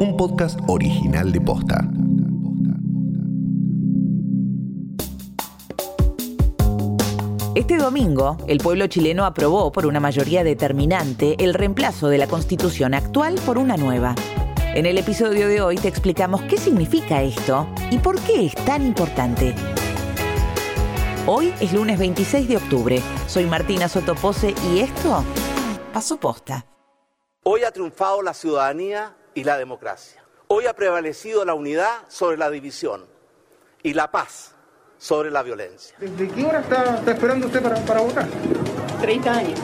un podcast original de Posta. Este domingo, el pueblo chileno aprobó por una mayoría determinante el reemplazo de la constitución actual por una nueva. En el episodio de hoy te explicamos qué significa esto y por qué es tan importante. Hoy es lunes 26 de octubre. Soy Martina Sotopose y esto pasó posta. Hoy ha triunfado la ciudadanía y la democracia. Hoy ha prevalecido la unidad sobre la división y la paz sobre la violencia. ¿Desde qué hora está, esperando usted para, para votar? 30 años.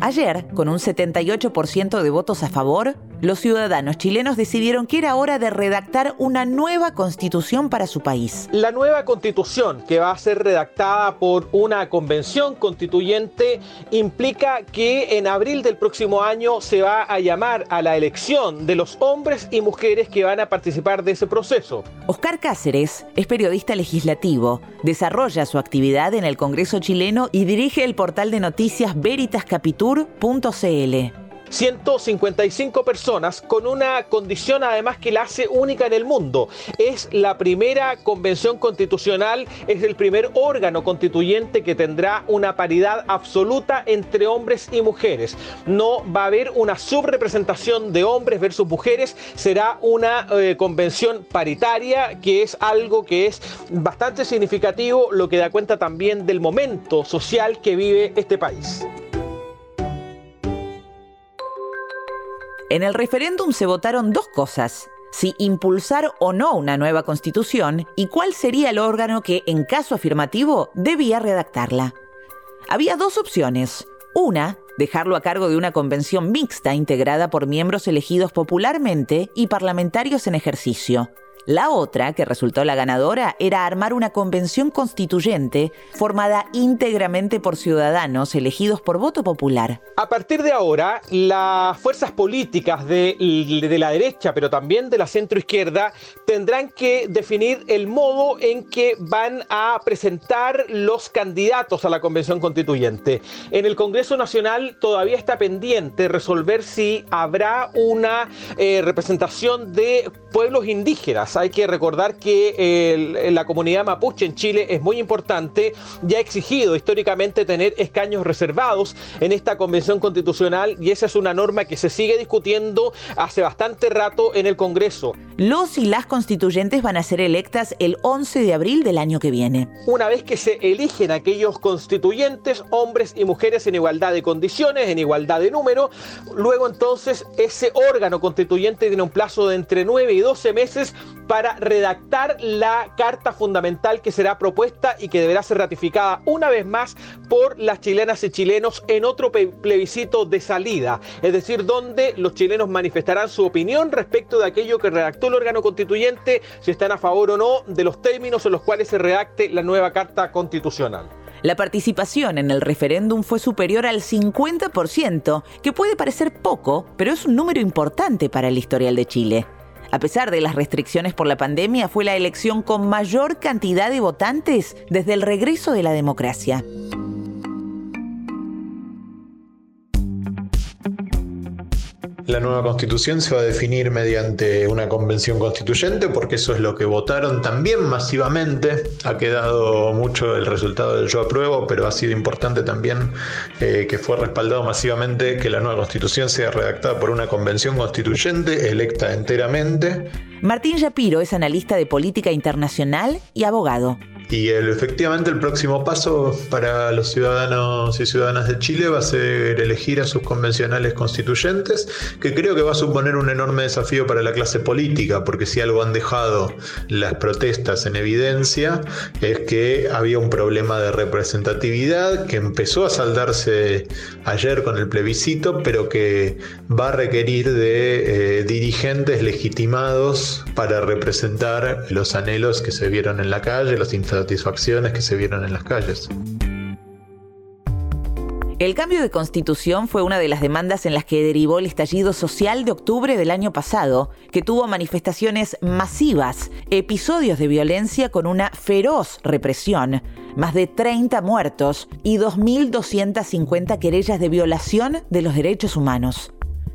Ayer, con un 78% de votos a favor, los ciudadanos chilenos decidieron que era hora de redactar una nueva constitución para su país. La nueva constitución, que va a ser redactada por una convención constituyente, implica que en abril del próximo año se va a llamar a la elección de los hombres y mujeres que van a participar de ese proceso. Oscar Cáceres es periodista legislativo, desarrolla su actividad en el Congreso chileno y dirige el portal de noticias veritascapitur.cl. 155 personas con una condición además que la hace única en el mundo. Es la primera convención constitucional, es el primer órgano constituyente que tendrá una paridad absoluta entre hombres y mujeres. No va a haber una subrepresentación de hombres versus mujeres, será una eh, convención paritaria que es algo que es bastante significativo, lo que da cuenta también del momento social que vive este país. En el referéndum se votaron dos cosas. Si impulsar o no una nueva constitución y cuál sería el órgano que, en caso afirmativo, debía redactarla. Había dos opciones. Una, dejarlo a cargo de una convención mixta integrada por miembros elegidos popularmente y parlamentarios en ejercicio. La otra, que resultó la ganadora, era armar una convención constituyente formada íntegramente por ciudadanos elegidos por voto popular. A partir de ahora, las fuerzas políticas de, la derecha, pero también de la centroizquierda, tendrán que definir el modo en que van a presentar los candidatos a la convención constituyente. En el Congreso Nacional todavía está pendiente resolver si habrá una eh, representación de pueblos indígenas hay que recordar que la comunidad mapuche en Chile es muy importante y ha exigido históricamente tener escaños reservados en esta convención constitucional y esa es una norma que se sigue discutiendo hace bastante rato en el Congreso. Los y las constituyentes van a ser electas el 11 de abril del año que viene. Una vez que se eligen aquellos constituyentes, hombres y mujeres en igualdad de condiciones, en igualdad de número, luego entonces ese órgano constituyente tiene un plazo de entre 9 y 12 meses para redactar la carta fundamental que será propuesta y que deberá ser ratificada una vez más por las chilenas y chilenos en otro plebiscito de salida, es decir, donde los chilenos manifestarán su opinión respecto de aquello que redactó el órgano constituyente, si están a favor o no de los términos en los cuales se redacte la nueva carta constitucional. La participación en el referéndum fue superior al 50%, que puede parecer poco, pero es un número importante para el historial de Chile. A pesar de las restricciones por la pandemia, fue la elección con mayor cantidad de votantes desde el regreso de la democracia. La nueva constitución se va a definir mediante una convención constituyente porque eso es lo que votaron también masivamente. Ha quedado mucho el resultado del yo apruebo, pero ha sido importante también eh, que fue respaldado masivamente que la nueva constitución sea redactada por una convención constituyente electa enteramente. Martín Yapiro es analista de política internacional y abogado. Y efectivamente el próximo paso para los ciudadanos y ciudadanas de Chile va a ser elegir a sus convencionales constituyentes, que creo que va a suponer un enorme desafío para la clase política, porque si algo han dejado las protestas en evidencia es que había un problema de representatividad que empezó a saldarse ayer con el plebiscito, pero que va a requerir de eh, dirigentes legitimados para representar los anhelos que se vieron en la calle, los satisfacciones que se vieron en las calles. El cambio de constitución fue una de las demandas en las que derivó el estallido social de octubre del año pasado, que tuvo manifestaciones masivas, episodios de violencia con una feroz represión, más de 30 muertos y 2.250 querellas de violación de los derechos humanos.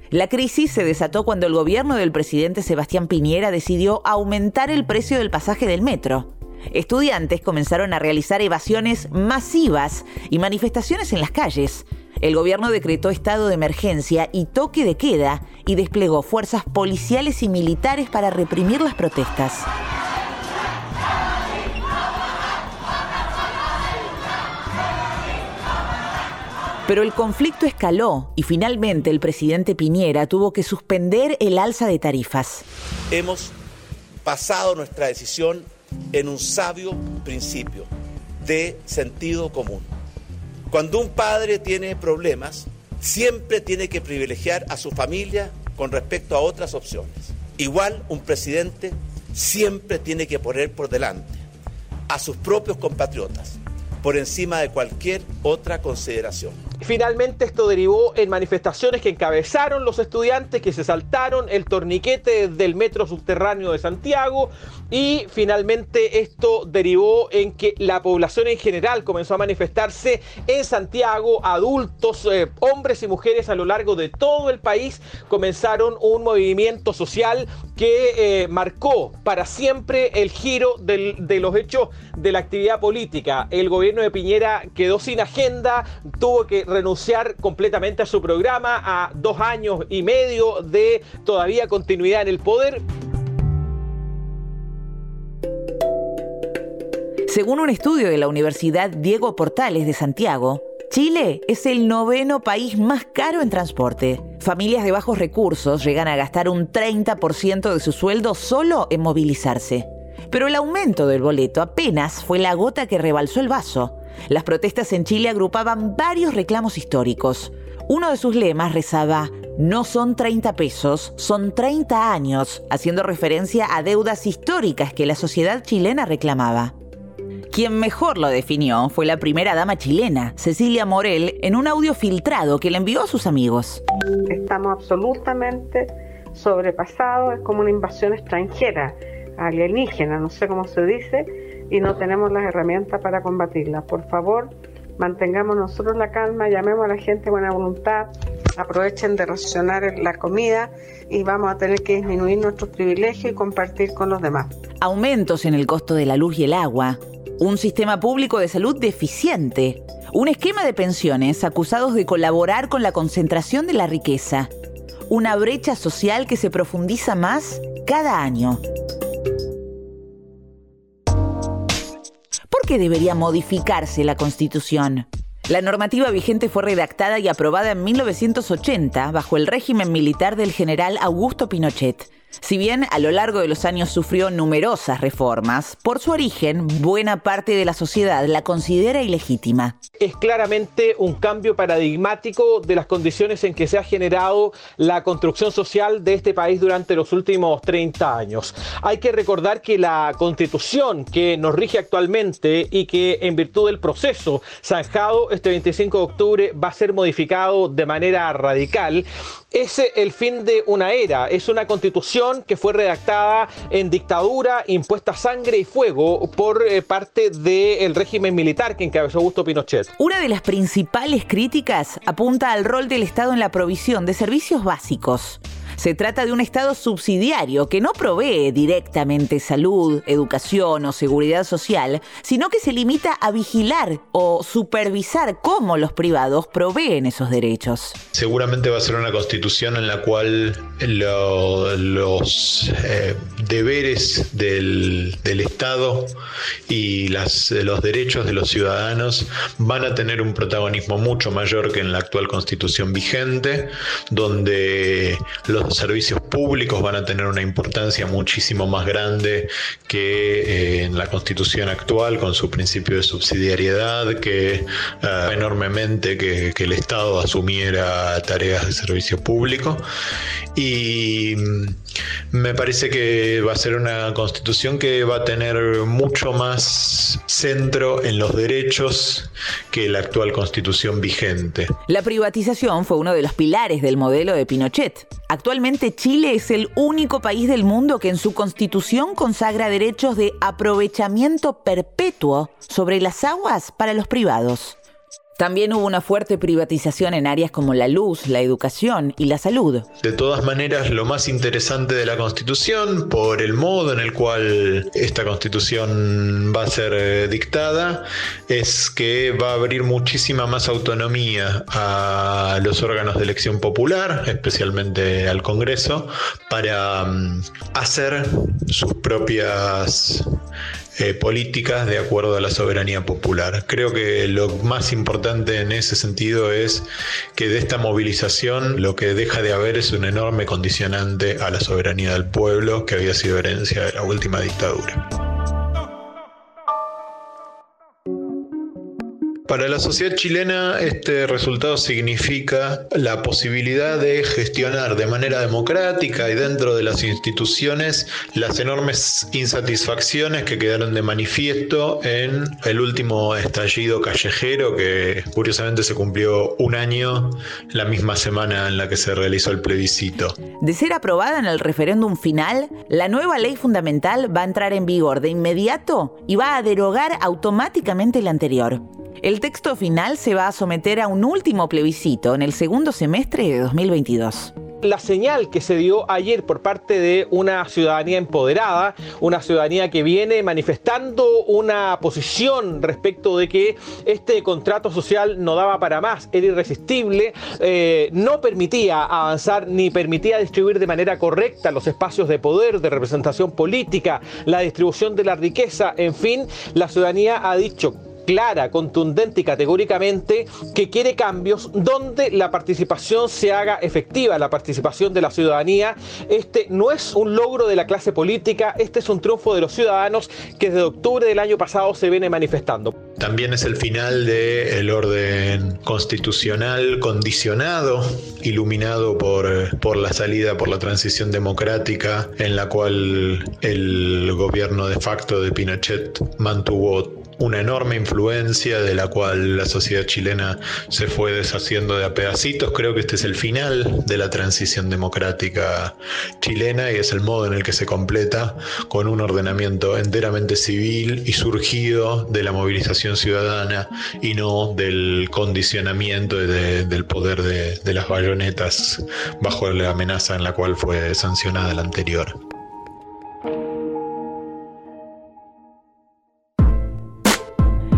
La crisis se desató cuando el gobierno del presidente Sebastián Piñera decidió aumentar el precio del pasaje del metro. Estudiantes comenzaron a realizar evasiones masivas y manifestaciones en las calles. El gobierno decretó estado de emergencia y toque de queda y desplegó fuerzas policiales y militares para reprimir las protestas. Pero el conflicto escaló y finalmente el presidente Piñera tuvo que suspender el alza de tarifas. Hemos basado nuestra decisión en un sabio principio de sentido común. Cuando un padre tiene problemas, siempre tiene que privilegiar a su familia con respecto a otras opciones. Igual un presidente siempre tiene que poner por delante a sus propios compatriotas por encima de cualquier otra consideración. Finalmente esto derivó en manifestaciones que encabezaron los estudiantes que se saltaron el torniquete del metro subterráneo de Santiago y finalmente esto derivó en que la población en general comenzó a manifestarse en Santiago, adultos, eh, hombres y mujeres a lo largo de todo el país comenzaron un movimiento social que eh, marcó para siempre el giro de los hechos de la actividad política. El gobierno de Piñera quedó sin agenda, tuvo que renunciar completamente a su programa, a dos años y medio de todavía continuidad en el poder. Según un estudio de la Universidad Diego Portales de Santiago, Chile es el noveno país más caro en transporte. Familias de bajos recursos llegan a gastar un 30% de su sueldo solo en movilizarse. Pero el aumento del boleto apenas fue la gota que rebalsó el vaso. Las protestas en Chile agrupaban varios reclamos históricos. Uno de sus lemas rezaba, no son 30 pesos, son 30 años, haciendo referencia a deudas históricas que la sociedad chilena reclamaba. Quien mejor lo definió fue la primera dama chilena, Cecilia Morel, en un audio filtrado que le envió a sus amigos. Estamos absolutamente sobrepasados, es como una invasión extranjera, alienígena, no sé cómo se dice, y no tenemos las herramientas para combatirla. Por favor, mantengamos nosotros la calma, llamemos a la gente buena voluntad, aprovechen de racionar la comida y vamos a tener que disminuir nuestros privilegios y compartir con los demás. Aumentos en el costo de la luz y el agua, un sistema público de salud deficiente, un esquema de pensiones acusados de colaborar con la concentración de la riqueza, una brecha social que se profundiza más cada año. que debería modificarse la Constitución. La normativa vigente fue redactada y aprobada en 1980 bajo el régimen militar del general Augusto Pinochet. Si bien a lo largo de los años sufrió numerosas reformas, por su origen, buena parte de la sociedad la considera ilegítima. Es claramente un cambio paradigmático de las condiciones en que se ha generado la construcción social de este país durante los últimos 30 años. Hay que recordar que la constitución que nos rige actualmente y que en virtud del proceso zanjado este 25 de octubre va a ser modificado de manera radical, es el fin de una era, es una constitución que fue redactada en dictadura, impuesta sangre y fuego por eh, parte del régimen militar que encabezó Augusto Pinochet. Una de las principales críticas apunta al rol del Estado en la provisión de servicios básicos. Se trata de un Estado subsidiario que no provee directamente salud, educación o seguridad social, sino que se limita a vigilar o supervisar cómo los privados proveen esos derechos. Seguramente va a ser una constitución en la cual los eh, deberes del, Estado y los derechos de los ciudadanos van a tener un protagonismo mucho mayor que en la actual constitución vigente, donde los los servicios públicos van a tener una importancia muchísimo más grande que eh, en la constitución actual con su principio de subsidiariedad, que eh, enormemente que, que, el Estado asumiera tareas de servicio público. Y mm, me parece que va a ser una constitución que va a tener mucho más centro en los derechos que la actual constitución vigente. La privatización fue uno de los pilares del modelo de Pinochet. Actualmente Chile es el único país del mundo que en su constitución consagra derechos de aprovechamiento perpetuo sobre las aguas para los privados. También hubo una fuerte privatización en áreas como la luz, la educación y la salud. De todas maneras, lo más interesante de la Constitución, por el modo en el cual esta Constitución va a ser eh, dictada, es que va a abrir muchísima más autonomía a los órganos de elección popular, especialmente al Congreso, para mm, hacer sus propias eh, políticas de acuerdo a la soberanía popular. Creo que lo más importante en ese sentido es que de esta movilización lo que deja de haber es un enorme condicionante a la soberanía del pueblo que había sido herencia de la última dictadura. Para la sociedad chilena este resultado significa la posibilidad de gestionar de manera democrática y dentro de las instituciones las enormes insatisfacciones que quedaron de manifiesto en el último estallido callejero que curiosamente se cumplió un año la misma semana en la que se realizó el plebiscito. De ser aprobada en el referéndum final, la nueva ley fundamental va a entrar en vigor de inmediato y va a derogar automáticamente la anterior. El texto final se va a someter a un último plebiscito en el segundo semestre de 2022 la señal que se dio ayer por parte de una ciudadanía empoderada, una ciudadanía que viene manifestando una posición respecto de que este contrato social no daba para más, era irresistible, eh, no permitía avanzar ni permitía distribuir de manera correcta los espacios de poder, de representación política, la distribución de la riqueza, en fin, la ciudadanía ha dicho clara, contundente y categóricamente que quiere cambios donde la participación se haga efectiva, la participación de la ciudadanía. Este no es un logro de la clase política, este es un triunfo de los ciudadanos que desde octubre del año pasado se viene manifestando. También es el final del orden constitucional condicionado, iluminado por, por la salida, por la transición democrática, en la cual el gobierno de facto de Pinochet mantuvo una enorme influencia de la cual la sociedad chilena se fue deshaciendo de a pedacitos. Creo que este es el final de la transición democrática chilena y es el modo en el que se completa con un ordenamiento enteramente civil y surgido de la movilización ciudadana y no del condicionamiento del poder de, de las bayonetas bajo la amenaza en la cual fue sancionada la anterior.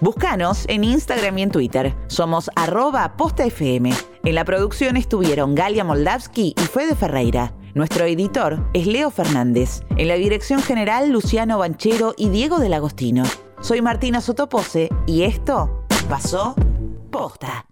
Búscanos en Instagram y en Twitter. Somos arroba postafm. En la producción estuvieron Galia Moldavsky y Fede Ferreira. Nuestro editor es Leo Fernández. En la dirección general, Luciano Banchero y Diego del Agostino. Soy Martina Sotopose y esto pasó posta.